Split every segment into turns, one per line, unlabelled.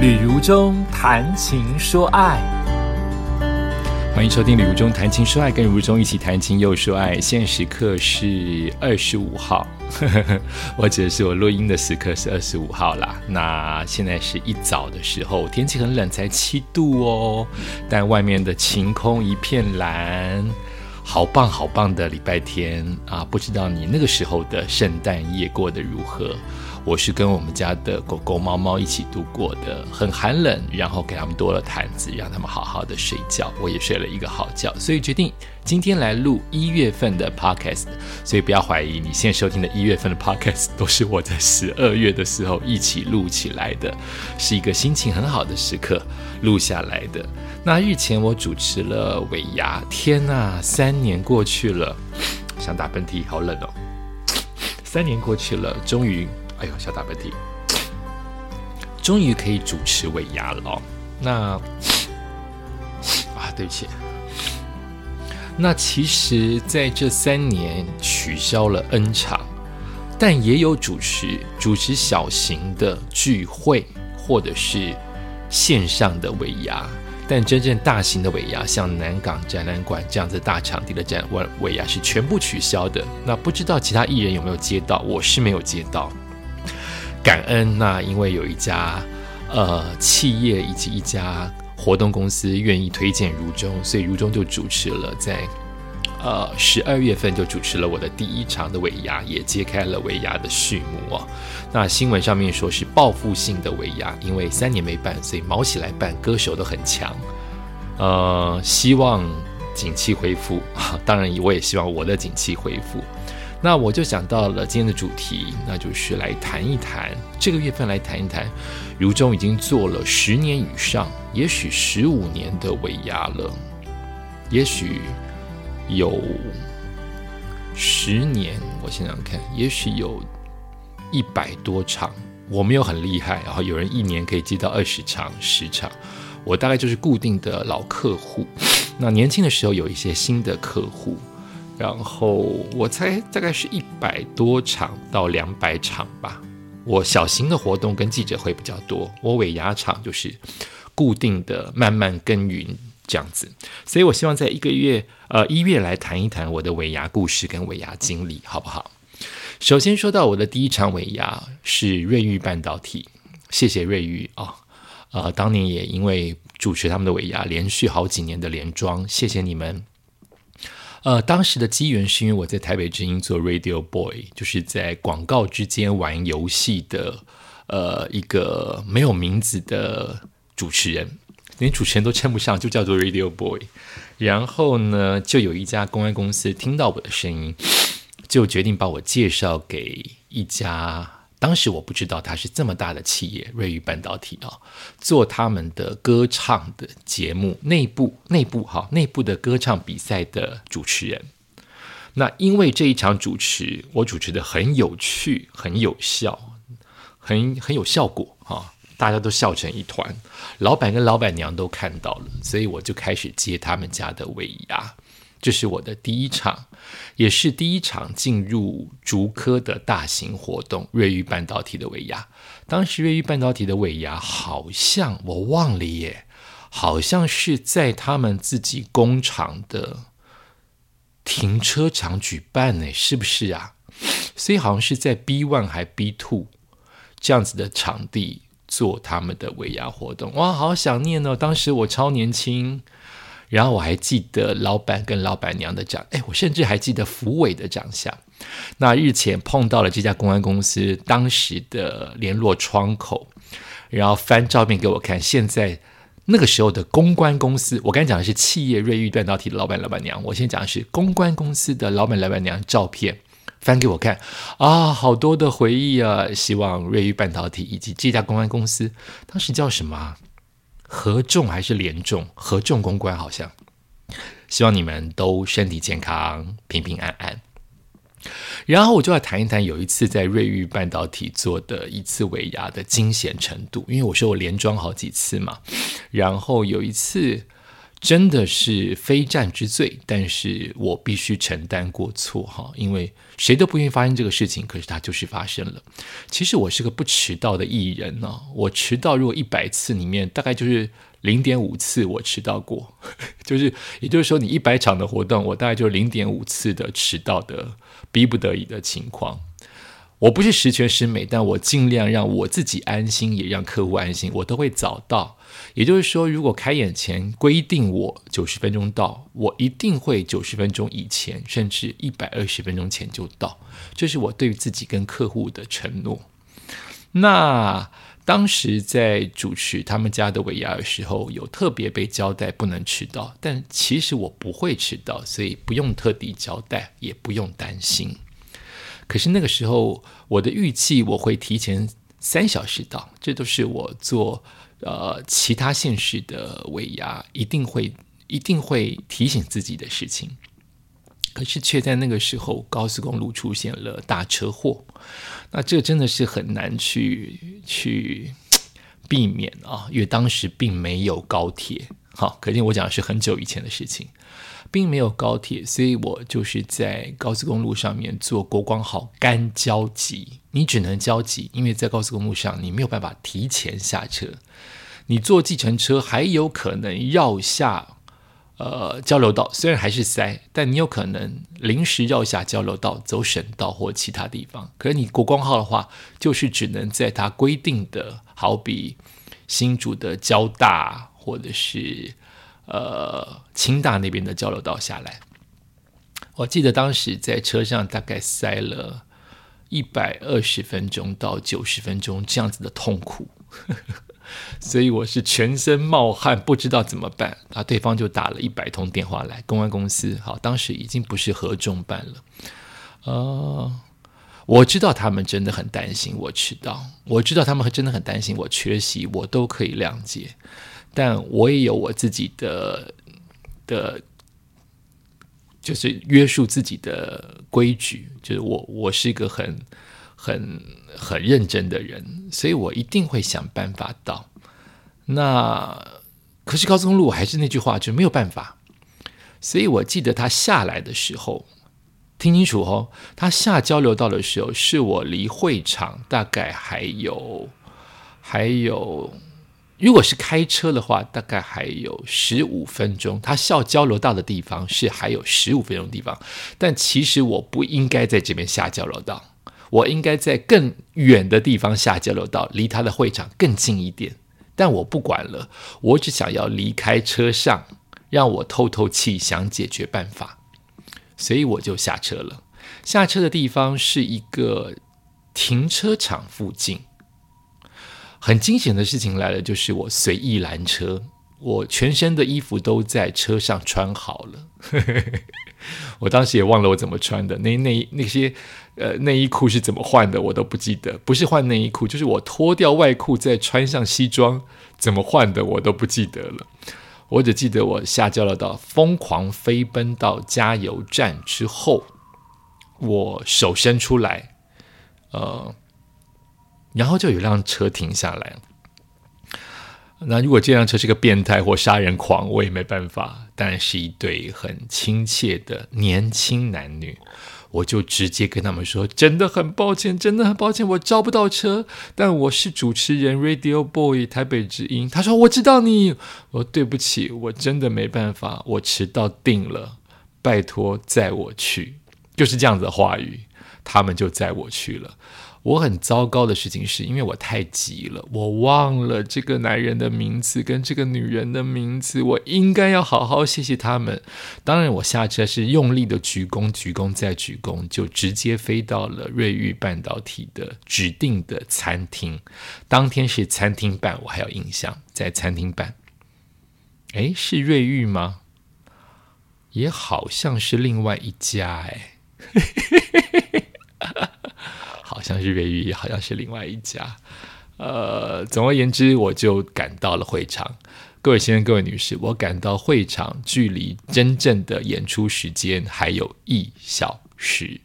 旅如中谈情说爱，
欢迎收听《旅如中谈情说爱》，跟如中一起谈情又说爱。现在时刻是二十五号，我指的是我录音的时刻是二十五号啦。那现在是一早的时候，天气很冷，才七度哦，但外面的晴空一片蓝，好棒好棒的礼拜天啊！不知道你那个时候的圣诞夜过得如何？我是跟我们家的狗狗、猫猫一起度过的，很寒冷，然后给他们多了毯子，让他们好好的睡觉。我也睡了一个好觉，所以决定今天来录一月份的 podcast。所以不要怀疑，你现在收听的一月份的 podcast 都是我在十二月的时候一起录起来的，是一个心情很好的时刻录下来的。那日前我主持了尾牙，天呐，三年过去了，想打喷嚏，好冷哦。三年过去了，终于。哎呦，小打喷嚏！终于可以主持尾牙了哦。那啊，对不起。那其实在这三年取消了 N 场，但也有主持主持小型的聚会或者是线上的尾牙。但真正大型的尾牙，像南港展览馆这样子大场地的展尾尾牙是全部取消的。那不知道其他艺人有没有接到？我是没有接到。感恩那，因为有一家呃企业以及一家活动公司愿意推荐如中，所以如中就主持了，在呃十二月份就主持了我的第一场的尾牙，也揭开了尾牙的序幕哦。那新闻上面说是报复性的尾牙，因为三年没办，所以毛起来办，歌手都很强，呃，希望景气恢复。当然，我也希望我的景气恢复。那我就想到了今天的主题，那就是来谈一谈这个月份来谈一谈，如中已经做了十年以上，也许十五年的尾牙了，也许有十年，我想想看，也许有一百多场，我没有很厉害，然后有人一年可以接到二十场、十场，我大概就是固定的老客户，那年轻的时候有一些新的客户。然后我猜大概是一百多场到两百场吧。我小型的活动跟记者会比较多，我尾牙场就是固定的慢慢耕耘这样子。所以我希望在一个月呃一月来谈一谈我的尾牙故事跟尾牙经历，好不好？首先说到我的第一场尾牙是瑞昱半导体，谢谢瑞昱啊，呃，当年也因为主持他们的尾牙，连续好几年的连庄，谢谢你们。呃，当时的机缘是因为我在台北之音做 Radio Boy，就是在广告之间玩游戏的，呃，一个没有名字的主持人，连主持人都称不上，就叫做 Radio Boy。然后呢，就有一家公关公司听到我的声音，就决定把我介绍给一家。当时我不知道他是这么大的企业，瑞昱半导体啊，做他们的歌唱的节目，内部内部哈，内部的歌唱比赛的主持人。那因为这一场主持，我主持的很有趣，很有效，很很有效果哈，大家都笑成一团，老板跟老板娘都看到了，所以我就开始接他们家的尾牙。这是我的第一场，也是第一场进入竹科的大型活动——瑞昱半导体的尾牙。当时瑞昱半导体的尾牙好像我忘了耶，好像是在他们自己工厂的停车场举办呢，是不是啊？所以好像是在 B One 还 B Two 这样子的场地做他们的尾牙活动。哇，好想念哦！当时我超年轻。然后我还记得老板跟老板娘的长，哎，我甚至还记得福伟的长相。那日前碰到了这家公关公司当时的联络窗口，然后翻照片给我看。现在那个时候的公关公司，我刚才讲的是企业瑞昱半导体的老板老板娘，我先讲的是公关公司的老板老板娘照片，翻给我看啊，好多的回忆啊！希望瑞昱半导体以及这家公关公司当时叫什么？合众还是联众？合众公关好像，希望你们都身体健康、平平安安。然后我就要谈一谈有一次在瑞昱半导体做的一次尾牙的惊险程度，因为我说我连装好几次嘛。然后有一次真的是非战之罪，但是我必须承担过错哈，因为谁都不愿意发生这个事情，可是它就是发生了。其实我是个不迟到的艺人呢，我迟到如果一百次里面大概就是零点五次我迟到过，就是也就是说你一百场的活动，我大概就零点五次的迟到的逼不得已的情况。我不是十全十美，但我尽量让我自己安心，也让客户安心，我都会早到。也就是说，如果开演前规定我九十分钟到，我一定会九十分钟以前，甚至一百二十分钟前就到。这是我对自己跟客户的承诺。那当时在主持他们家的尾牙的时候，有特别被交代不能迟到，但其实我不会迟到，所以不用特地交代，也不用担心。可是那个时候，我的预计我会提前三小时到，这都是我做。呃，其他县市的尾牙一定会一定会提醒自己的事情，可是却在那个时候高速公路出现了大车祸，那这真的是很难去去避免啊，因为当时并没有高铁，好，可见我讲的是很久以前的事情，并没有高铁，所以我就是在高速公路上面坐国光号干焦急，你只能焦急，因为在高速公路上你没有办法提前下车。你坐计程车还有可能绕下呃交流道，虽然还是塞，但你有可能临时绕下交流道走省道或其他地方。可是你国光号的话，就是只能在它规定的，好比新竹的交大或者是呃清大那边的交流道下来。我记得当时在车上大概塞了一百二十分钟到九十分钟这样子的痛苦。所以我是全身冒汗，不知道怎么办啊！对方就打了一百通电话来，公安公司好，当时已经不是合众办了。呃，我知道他们真的很担心我迟到，我知道他们真的很担心我缺席，我都可以谅解。但我也有我自己的的，就是约束自己的规矩，就是我我是一个很很很认真的人，所以我一定会想办法到。那可是高速公路还是那句话，就没有办法。所以我记得他下来的时候，听清楚哦，他下交流道的时候，是我离会场大概还有还有，如果是开车的话，大概还有十五分钟。他下交流道的地方是还有十五分钟地方，但其实我不应该在这边下交流道，我应该在更远的地方下交流道，离他的会场更近一点。但我不管了，我只想要离开车上，让我透透气，想解决办法，所以我就下车了。下车的地方是一个停车场附近。很惊险的事情来了，就是我随意拦车，我全身的衣服都在车上穿好了。我当时也忘了我怎么穿的，那那那些。呃，内衣裤是怎么换的，我都不记得。不是换内衣裤，就是我脱掉外裤再穿上西装，怎么换的我都不记得了。我只记得我下交了道，疯狂飞奔到加油站之后，我手伸出来，呃，然后就有辆车停下来。那如果这辆车是个变态或杀人狂，我也没办法。但是一对很亲切的年轻男女。我就直接跟他们说，真的很抱歉，真的很抱歉，我招不到车，但我是主持人 Radio Boy 台北之音。他说我知道你，我对不起，我真的没办法，我迟到定了，拜托载我去，就是这样子的话语，他们就载我去了。我很糟糕的事情是，因为我太急了，我忘了这个男人的名字跟这个女人的名字。我应该要好好谢谢他们。当然，我下车是用力的鞠躬，鞠躬再鞠躬，就直接飞到了瑞玉半导体的指定的餐厅。当天是餐厅办，我还有印象，在餐厅办。哎，是瑞玉吗？也好像是另外一家哎。好像是瑞玉，好像是另外一家。呃，总而言之，我就赶到了会场。各位先生、各位女士，我赶到会场，距离真正的演出时间还有一小时。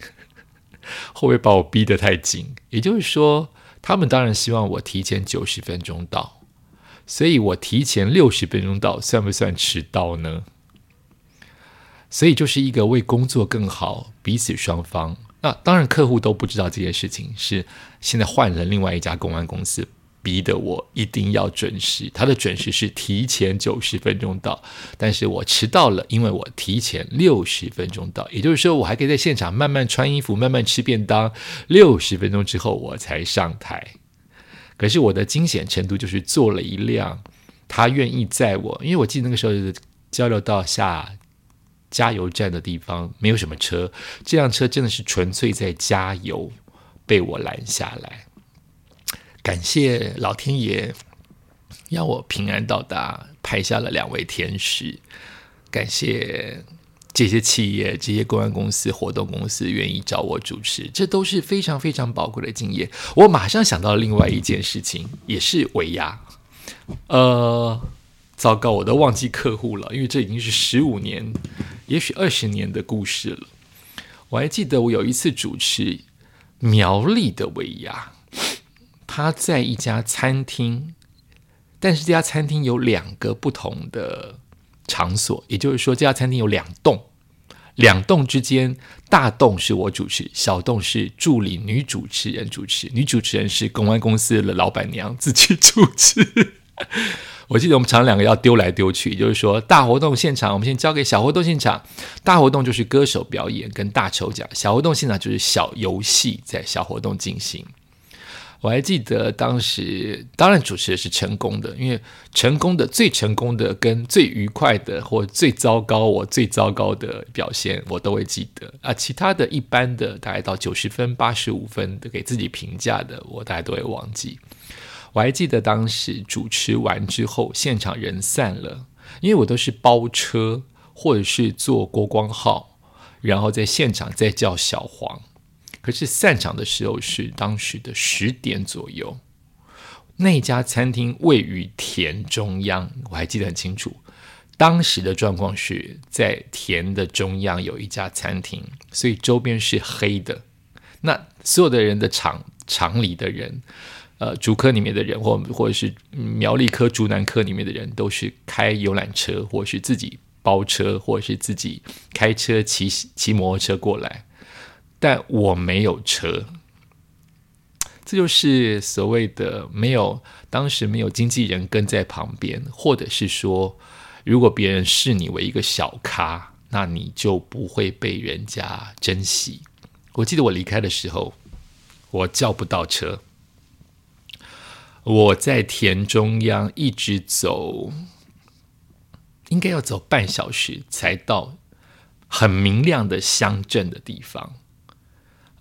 会不会把我逼得太紧？也就是说，他们当然希望我提前九十分钟到。所以我提前六十分钟到，算不算迟到呢？所以就是一个为工作更好，彼此双方。那当然，客户都不知道这件事情，是现在换了另外一家公关公司，逼得我一定要准时。他的准时是提前九十分钟到，但是我迟到了，因为我提前六十分钟到，也就是说，我还可以在现场慢慢穿衣服，慢慢吃便当。六十分钟之后我才上台。可是我的惊险程度就是坐了一辆他愿意载我，因为我记得那个时候交流到下。加油站的地方没有什么车，这辆车真的是纯粹在加油，被我拦下来。感谢老天爷，让我平安到达，拍下了两位天使。感谢这些企业、这些公关公司、活动公司愿意找我主持，这都是非常非常宝贵的经验。我马上想到另外一件事情，也是尾牙，呃。糟糕，我都忘记客户了，因为这已经是十五年，也许二十年的故事了。我还记得我有一次主持苗栗的尾牙，他在一家餐厅，但是这家餐厅有两个不同的场所，也就是说，这家餐厅有两栋，两栋之间，大栋是我主持，小栋是助理女主持人主持，女主持人是公关公司的老板娘自己主持。我记得我们常两个要丢来丢去，就是说大活动现场，我们先交给小活动现场。大活动就是歌手表演跟大抽奖，小活动现场就是小游戏在小活动进行。我还记得当时，当然主持的是成功的，因为成功的最成功的跟最愉快的或最糟糕，我最糟糕的表现我都会记得啊。其他的一般的大概到九十分、八十五分的给自己评价的，我大概都会忘记。我还记得当时主持完之后，现场人散了，因为我都是包车或者是坐国光号，然后在现场再叫小黄。可是散场的时候是当时的十点左右，那家餐厅位于田中央，我还记得很清楚。当时的状况是在田的中央有一家餐厅，所以周边是黑的。那所有的人的厂厂里的人。呃，竹科里面的人，或或者是苗栗科、竹南科里面的人，都是开游览车，或是自己包车，或是自己开车、骑骑摩托车过来。但我没有车，这就是所谓的没有当时没有经纪人跟在旁边，或者是说，如果别人视你为一个小咖，那你就不会被人家珍惜。我记得我离开的时候，我叫不到车。我在田中央一直走，应该要走半小时才到很明亮的乡镇的地方。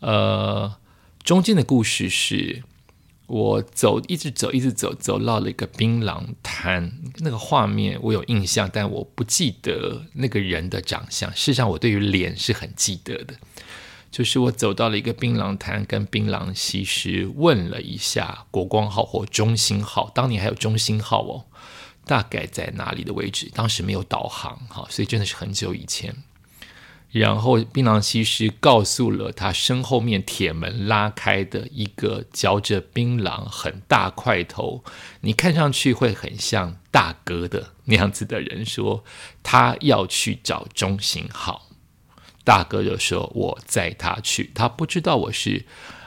呃，中间的故事是我走，一直走，一直走，走到了一个槟榔摊。那个画面我有印象，但我不记得那个人的长相。事实上，我对于脸是很记得的。就是我走到了一个槟榔摊，跟槟榔西施问了一下国光号或中兴号，当年还有中兴号哦，大概在哪里的位置？当时没有导航哈，所以真的是很久以前。然后槟榔西施告诉了他身后面铁门拉开的一个嚼着槟榔很大块头，你看上去会很像大哥的那样子的人，说他要去找中兴号。大哥就说：“我载他去。”他不知道我是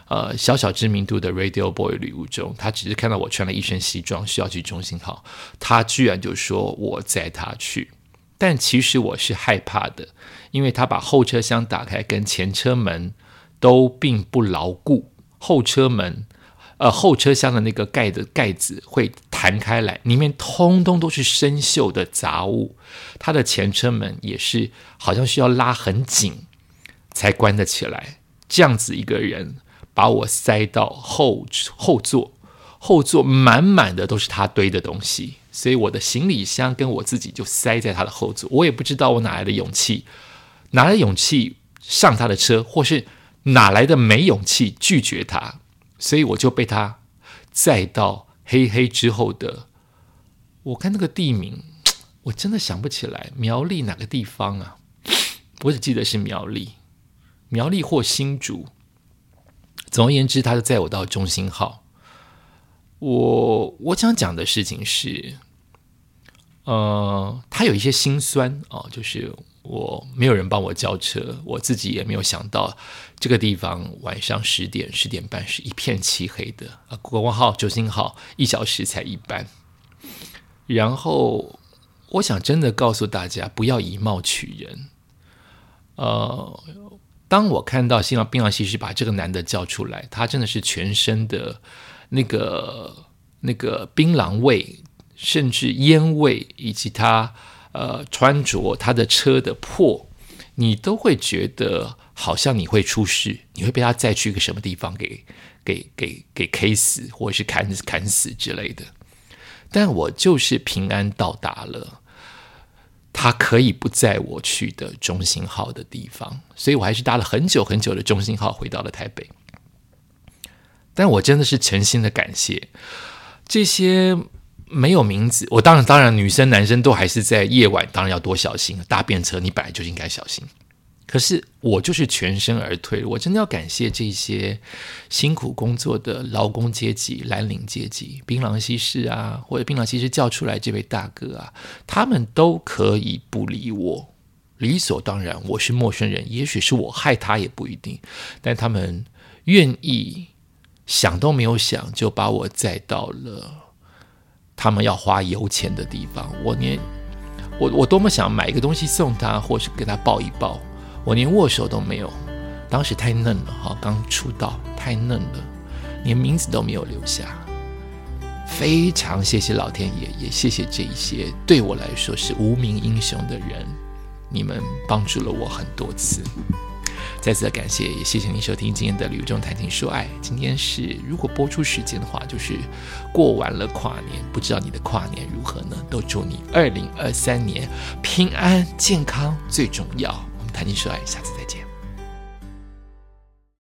呃小小知名度的 Radio Boy 旅务中，他只是看到我穿了一身西装，需要去中心号。他居然就说我载他去，但其实我是害怕的，因为他把后车厢打开，跟前车门都并不牢固，后车门。呃，后车厢的那个盖的盖子会弹开来，里面通通都是生锈的杂物。它的前车门也是，好像需要拉很紧才关得起来。这样子一个人把我塞到后后座，后座满满的都是他堆的东西，所以我的行李箱跟我自己就塞在他的后座。我也不知道我哪来的勇气，哪来勇气上他的车，或是哪来的没勇气拒绝他。所以我就被他载到黑黑之后的，我看那个地名，我真的想不起来苗栗哪个地方啊？我只记得是苗栗，苗栗或新竹。总而言之，他就载我到中心号。我我想讲的事情是，呃，他有一些心酸哦，就是我没有人帮我叫车，我自己也没有想到这个地方晚上十点十点半是一片漆黑的啊，国光号、九星号一小时才一班，然后我想真的告诉大家，不要以貌取人，呃。当我看到新郎槟榔西施把这个男的叫出来，他真的是全身的那个那个槟榔味，甚至烟味，以及他呃穿着他的车的破，你都会觉得好像你会出事，你会被他载去一个什么地方给给给给 K 死，或者是砍砍死之类的。但我就是平安到达了。他可以不载我去的中心号的地方，所以我还是搭了很久很久的中心号回到了台北。但我真的是诚心的感谢这些没有名字。我当然当然，女生男生都还是在夜晚，当然要多小心。搭便车，你本来就应该小心。可是我就是全身而退，我真的要感谢这些辛苦工作的劳工阶级、蓝领阶级、槟榔西施啊，或者槟榔西施叫出来这位大哥啊，他们都可以不理我，理所当然，我是陌生人，也许是我害他也不一定，但他们愿意想都没有想就把我载到了他们要花油钱的地方。我连我我多么想买一个东西送他，或是给他抱一抱。我连握手都没有，当时太嫩了哈，刚出道太嫩了，连名字都没有留下。非常谢谢老天爷，也谢谢这一些对我来说是无名英雄的人，你们帮助了我很多次。再次的感谢，也谢谢您收听今天的《旅中谈情说爱》。今天是如果播出时间的话，就是过完了跨年，不知道你的跨年如何呢？都祝你二零二三年平安健康最重要。我们谈情说爱，下次再见。